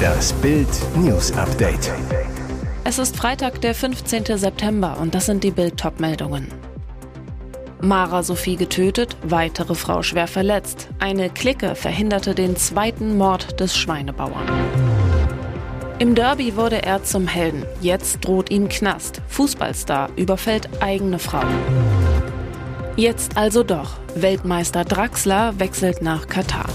Das Bild News Update. Es ist Freitag, der 15. September und das sind die Bild meldungen Mara Sophie getötet, weitere Frau schwer verletzt. Eine Clique verhinderte den zweiten Mord des Schweinebauern. Im Derby wurde er zum Helden. Jetzt droht ihm Knast. Fußballstar überfällt eigene Frau. Jetzt also doch. Weltmeister Draxler wechselt nach Katar.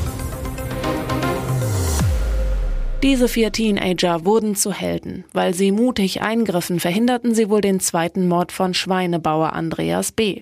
Diese vier Teenager wurden zu Helden. Weil sie mutig eingriffen, verhinderten sie wohl den zweiten Mord von Schweinebauer Andreas B.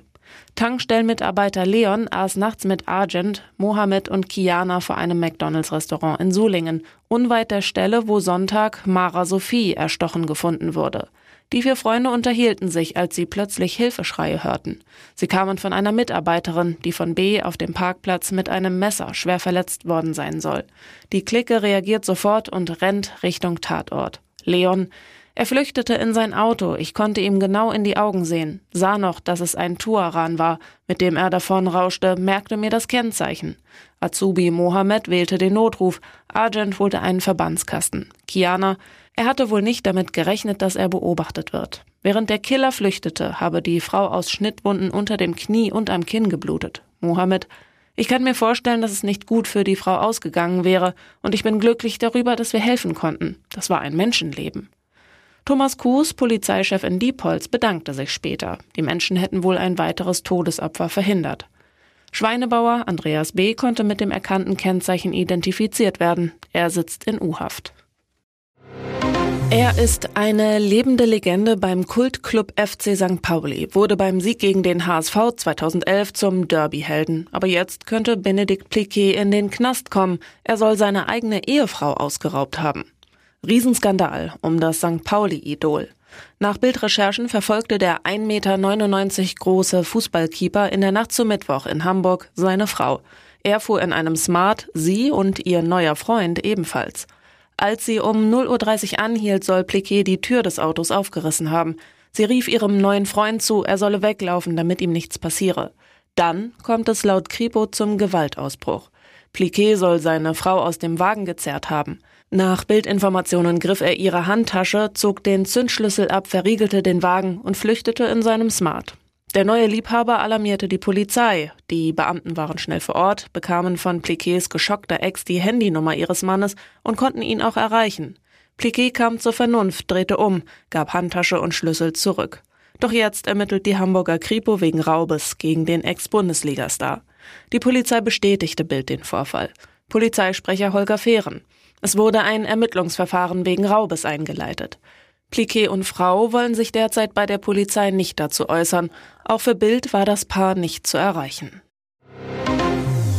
Tankstellenmitarbeiter Leon aß nachts mit Argent, Mohammed und Kiana vor einem McDonalds-Restaurant in Sulingen, unweit der Stelle, wo Sonntag Mara Sophie erstochen gefunden wurde. Die vier Freunde unterhielten sich, als sie plötzlich Hilfeschreie hörten. Sie kamen von einer Mitarbeiterin, die von B auf dem Parkplatz mit einem Messer schwer verletzt worden sein soll. Die Clique reagiert sofort und rennt Richtung Tatort. Leon, er flüchtete in sein Auto, ich konnte ihm genau in die Augen sehen, sah noch, dass es ein Tuaran war, mit dem er davon rauschte, merkte mir das Kennzeichen. Azubi Mohammed wählte den Notruf, Argent holte einen Verbandskasten. Kiana, er hatte wohl nicht damit gerechnet, dass er beobachtet wird. Während der Killer flüchtete, habe die Frau aus Schnittwunden unter dem Knie und am Kinn geblutet. Mohammed, ich kann mir vorstellen, dass es nicht gut für die Frau ausgegangen wäre, und ich bin glücklich darüber, dass wir helfen konnten. Das war ein Menschenleben. Thomas Kuhs, Polizeichef in Diepholz, bedankte sich später. Die Menschen hätten wohl ein weiteres Todesopfer verhindert. Schweinebauer Andreas B. konnte mit dem erkannten Kennzeichen identifiziert werden. Er sitzt in U-Haft. Er ist eine lebende Legende beim Kultclub FC St. Pauli, wurde beim Sieg gegen den HSV 2011 zum Derby-Helden. Aber jetzt könnte Benedikt Pliquet in den Knast kommen. Er soll seine eigene Ehefrau ausgeraubt haben. Riesenskandal um das St. Pauli-Idol. Nach Bildrecherchen verfolgte der 1,99 Meter große Fußballkeeper in der Nacht zum Mittwoch in Hamburg seine Frau. Er fuhr in einem Smart, sie und ihr neuer Freund ebenfalls. Als sie um 0.30 Uhr anhielt, soll Pliquet die Tür des Autos aufgerissen haben. Sie rief ihrem neuen Freund zu, er solle weglaufen, damit ihm nichts passiere. Dann kommt es laut Kripo zum Gewaltausbruch. Pliquet soll seine Frau aus dem Wagen gezerrt haben. Nach Bildinformationen griff er ihre Handtasche, zog den Zündschlüssel ab, verriegelte den Wagen und flüchtete in seinem Smart. Der neue Liebhaber alarmierte die Polizei. Die Beamten waren schnell vor Ort, bekamen von Pliquets geschockter Ex die Handynummer ihres Mannes und konnten ihn auch erreichen. Pliquet kam zur Vernunft, drehte um, gab Handtasche und Schlüssel zurück. Doch jetzt ermittelt die Hamburger Kripo wegen Raubes gegen den Ex-Bundesligastar. Die Polizei bestätigte Bild den Vorfall. Polizeisprecher Holger Fehren. Es wurde ein Ermittlungsverfahren wegen Raubes eingeleitet. Pliquet und Frau wollen sich derzeit bei der Polizei nicht dazu äußern. Auch für Bild war das Paar nicht zu erreichen.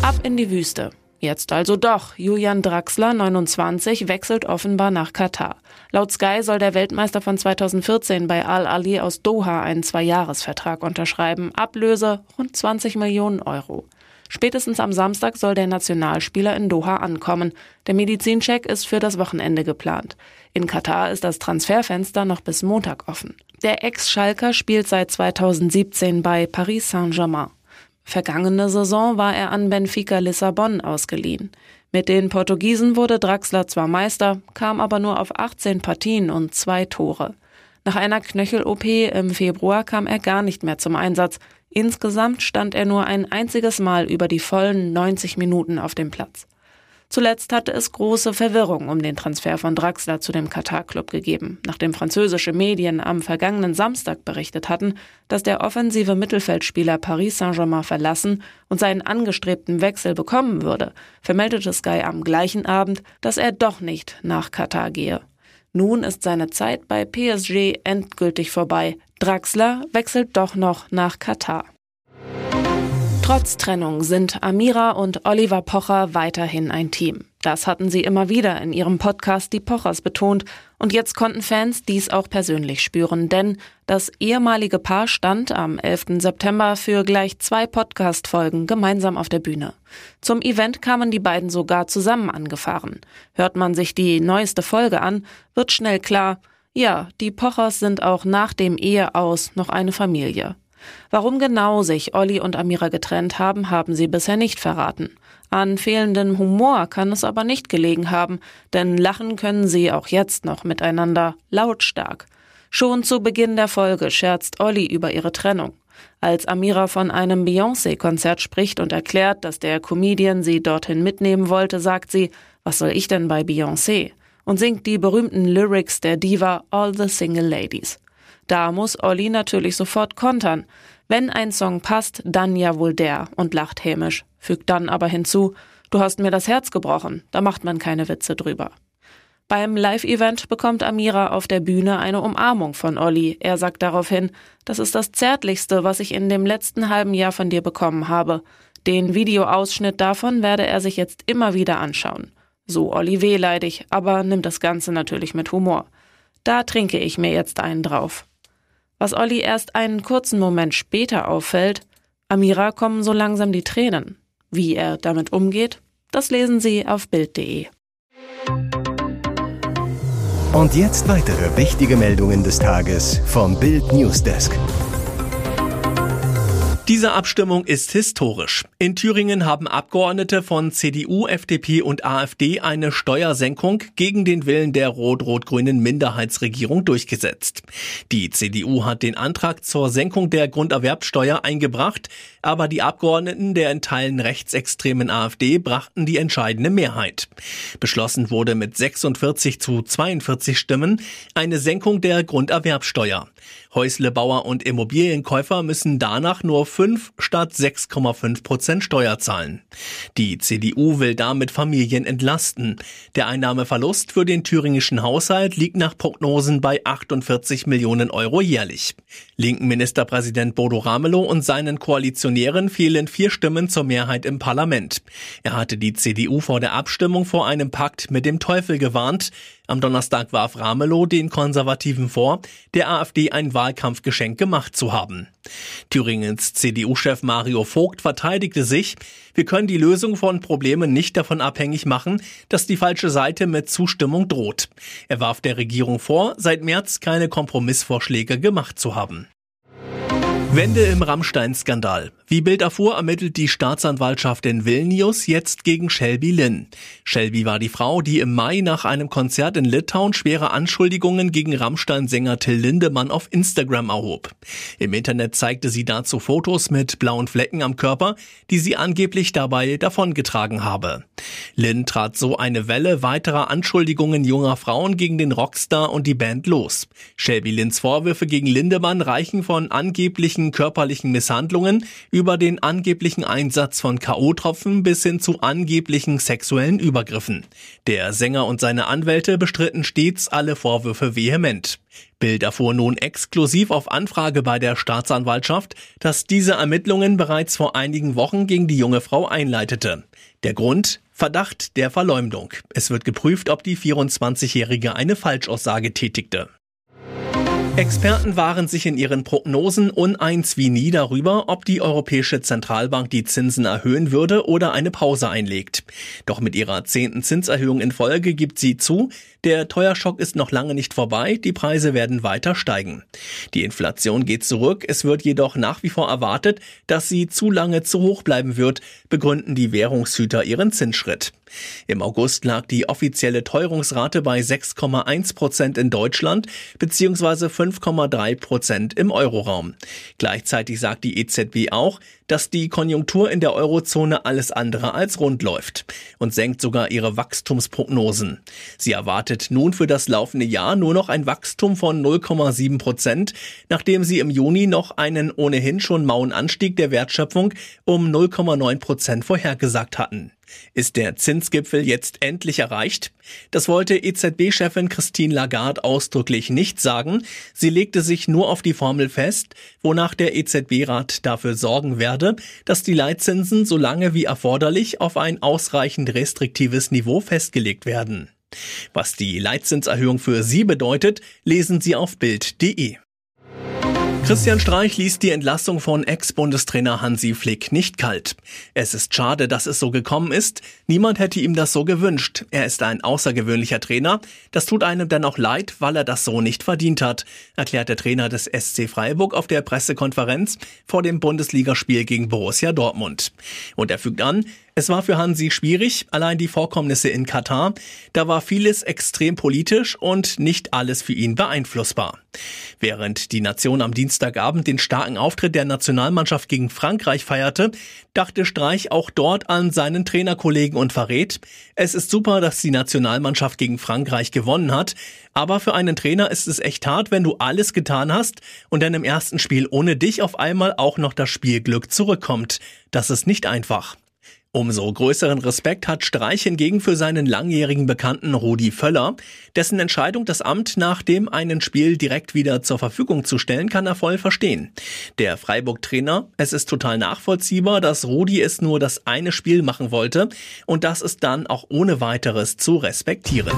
Ab in die Wüste. Jetzt also doch. Julian Draxler, 29, wechselt offenbar nach Katar. Laut Sky soll der Weltmeister von 2014 bei Al-Ali aus Doha einen Zweijahresvertrag unterschreiben. Ablöse rund 20 Millionen Euro. Spätestens am Samstag soll der Nationalspieler in Doha ankommen. Der Medizincheck ist für das Wochenende geplant. In Katar ist das Transferfenster noch bis Montag offen. Der Ex-Schalker spielt seit 2017 bei Paris Saint-Germain. Vergangene Saison war er an Benfica Lissabon ausgeliehen. Mit den Portugiesen wurde Draxler zwar Meister, kam aber nur auf 18 Partien und zwei Tore. Nach einer Knöchel-OP im Februar kam er gar nicht mehr zum Einsatz. Insgesamt stand er nur ein einziges Mal über die vollen 90 Minuten auf dem Platz. Zuletzt hatte es große Verwirrung um den Transfer von Draxler zu dem Katar-Club gegeben, nachdem französische Medien am vergangenen Samstag berichtet hatten, dass der offensive Mittelfeldspieler Paris Saint-Germain verlassen und seinen angestrebten Wechsel bekommen würde, vermeldete Sky am gleichen Abend, dass er doch nicht nach Katar gehe. Nun ist seine Zeit bei PSG endgültig vorbei. Draxler wechselt doch noch nach Katar. Trotz Trennung sind Amira und Oliver Pocher weiterhin ein Team. Das hatten sie immer wieder in ihrem Podcast Die Pochers betont und jetzt konnten Fans dies auch persönlich spüren, denn das ehemalige Paar stand am 11. September für gleich zwei Podcast-Folgen gemeinsam auf der Bühne. Zum Event kamen die beiden sogar zusammen angefahren. Hört man sich die neueste Folge an, wird schnell klar, ja, die Pochers sind auch nach dem Eheaus noch eine Familie. Warum genau sich Olli und Amira getrennt haben, haben sie bisher nicht verraten. An fehlendem Humor kann es aber nicht gelegen haben, denn lachen können sie auch jetzt noch miteinander, lautstark. Schon zu Beginn der Folge scherzt Olli über ihre Trennung. Als Amira von einem Beyoncé-Konzert spricht und erklärt, dass der Comedian sie dorthin mitnehmen wollte, sagt sie, was soll ich denn bei Beyoncé? Und singt die berühmten Lyrics der Diva All the Single Ladies. Da muss Olli natürlich sofort kontern. Wenn ein Song passt, dann ja wohl der und lacht hämisch, fügt dann aber hinzu, du hast mir das Herz gebrochen, da macht man keine Witze drüber. Beim Live-Event bekommt Amira auf der Bühne eine Umarmung von Olli. Er sagt daraufhin, das ist das Zärtlichste, was ich in dem letzten halben Jahr von dir bekommen habe. Den Videoausschnitt davon werde er sich jetzt immer wieder anschauen. So Olli wehleidig, aber nimmt das Ganze natürlich mit Humor. Da trinke ich mir jetzt einen drauf. Was Olli erst einen kurzen Moment später auffällt, Amira kommen so langsam die Tränen. Wie er damit umgeht, das lesen Sie auf Bild.de. Und jetzt weitere wichtige Meldungen des Tages vom Bild Newsdesk. Diese Abstimmung ist historisch. In Thüringen haben Abgeordnete von CDU, FDP und AfD eine Steuersenkung gegen den Willen der rot-rot-grünen Minderheitsregierung durchgesetzt. Die CDU hat den Antrag zur Senkung der Grunderwerbsteuer eingebracht, aber die Abgeordneten der in Teilen rechtsextremen AfD brachten die entscheidende Mehrheit. Beschlossen wurde mit 46 zu 42 Stimmen eine Senkung der Grunderwerbsteuer. Häuslebauer und Immobilienkäufer müssen danach nur 5 statt 6,5 Prozent Steuer zahlen. Die CDU will damit Familien entlasten. Der Einnahmeverlust für den thüringischen Haushalt liegt nach Prognosen bei 48 Millionen Euro jährlich. Linken Ministerpräsident Bodo Ramelow und seinen Koalitionären fehlen vier Stimmen zur Mehrheit im Parlament. Er hatte die CDU vor der Abstimmung vor einem Pakt mit dem Teufel gewarnt. Am Donnerstag warf Ramelow den Konservativen vor, der AfD ein Wahlkampfgeschenk gemacht zu haben. Thüringens CDU-Chef Mario Vogt verteidigte sich, wir können die Lösung von Problemen nicht davon abhängig machen, dass die falsche Seite mit Zustimmung droht. Er warf der Regierung vor, seit März keine Kompromissvorschläge gemacht zu haben. Wende im Rammstein-Skandal. Wie Bild erfuhr, ermittelt die Staatsanwaltschaft in Vilnius jetzt gegen Shelby Lynn. Shelby war die Frau, die im Mai nach einem Konzert in Litauen schwere Anschuldigungen gegen Rammstein-Sänger Till Lindemann auf Instagram erhob. Im Internet zeigte sie dazu Fotos mit blauen Flecken am Körper, die sie angeblich dabei davongetragen habe. Lynn trat so eine Welle weiterer Anschuldigungen junger Frauen gegen den Rockstar und die Band los. Shelby Lynns Vorwürfe gegen Lindemann reichen von angeblichen körperlichen Misshandlungen über den angeblichen Einsatz von K.O.-Tropfen bis hin zu angeblichen sexuellen Übergriffen. Der Sänger und seine Anwälte bestritten stets alle Vorwürfe vehement. Bild erfuhr nun exklusiv auf Anfrage bei der Staatsanwaltschaft, dass diese Ermittlungen bereits vor einigen Wochen gegen die junge Frau einleitete. Der Grund? Verdacht der Verleumdung. Es wird geprüft, ob die 24-Jährige eine Falschaussage tätigte. Experten waren sich in ihren Prognosen uneins wie nie darüber, ob die Europäische Zentralbank die Zinsen erhöhen würde oder eine Pause einlegt. Doch mit ihrer zehnten Zinserhöhung in Folge gibt sie zu, der Teuerschock ist noch lange nicht vorbei, die Preise werden weiter steigen. Die Inflation geht zurück, es wird jedoch nach wie vor erwartet, dass sie zu lange zu hoch bleiben wird, begründen die Währungshüter ihren Zinsschritt. Im August lag die offizielle Teuerungsrate bei 6,1 Prozent in Deutschland bzw. 5,3 Prozent im Euroraum. Gleichzeitig sagt die EZB auch, dass die Konjunktur in der Eurozone alles andere als rund läuft und senkt sogar ihre Wachstumsprognosen. Sie erwartet nun für das laufende Jahr nur noch ein Wachstum von 0,7 Prozent, nachdem sie im Juni noch einen ohnehin schon mauen Anstieg der Wertschöpfung um 0,9 Prozent vorhergesagt hatten. Ist der Zinsgipfel jetzt endlich erreicht? Das wollte EZB-Chefin Christine Lagarde ausdrücklich nicht sagen. Sie legte sich nur auf die Formel fest, wonach der EZB-Rat dafür sorgen werde, dass die Leitzinsen so lange wie erforderlich auf ein ausreichend restriktives Niveau festgelegt werden. Was die Leitzinserhöhung für Sie bedeutet, lesen Sie auf Bild.de. Christian Streich ließ die Entlassung von Ex-Bundestrainer Hansi Flick nicht kalt. Es ist schade, dass es so gekommen ist. Niemand hätte ihm das so gewünscht. Er ist ein außergewöhnlicher Trainer. Das tut einem dann auch leid, weil er das so nicht verdient hat, erklärt der Trainer des SC Freiburg auf der Pressekonferenz vor dem Bundesligaspiel gegen Borussia Dortmund. Und er fügt an, es war für Hansi schwierig, allein die Vorkommnisse in Katar. Da war vieles extrem politisch und nicht alles für ihn beeinflussbar. Während die Nation am Dienstagabend den starken Auftritt der Nationalmannschaft gegen Frankreich feierte, dachte Streich auch dort an seinen Trainerkollegen und verrät, es ist super, dass die Nationalmannschaft gegen Frankreich gewonnen hat, aber für einen Trainer ist es echt hart, wenn du alles getan hast und dann im ersten Spiel ohne dich auf einmal auch noch das Spielglück zurückkommt. Das ist nicht einfach. Umso größeren Respekt hat Streich hingegen für seinen langjährigen Bekannten Rudi Völler. Dessen Entscheidung, das Amt nach dem einen Spiel direkt wieder zur Verfügung zu stellen, kann er voll verstehen. Der Freiburg-Trainer, es ist total nachvollziehbar, dass Rudi es nur das eine Spiel machen wollte und das ist dann auch ohne weiteres zu respektieren.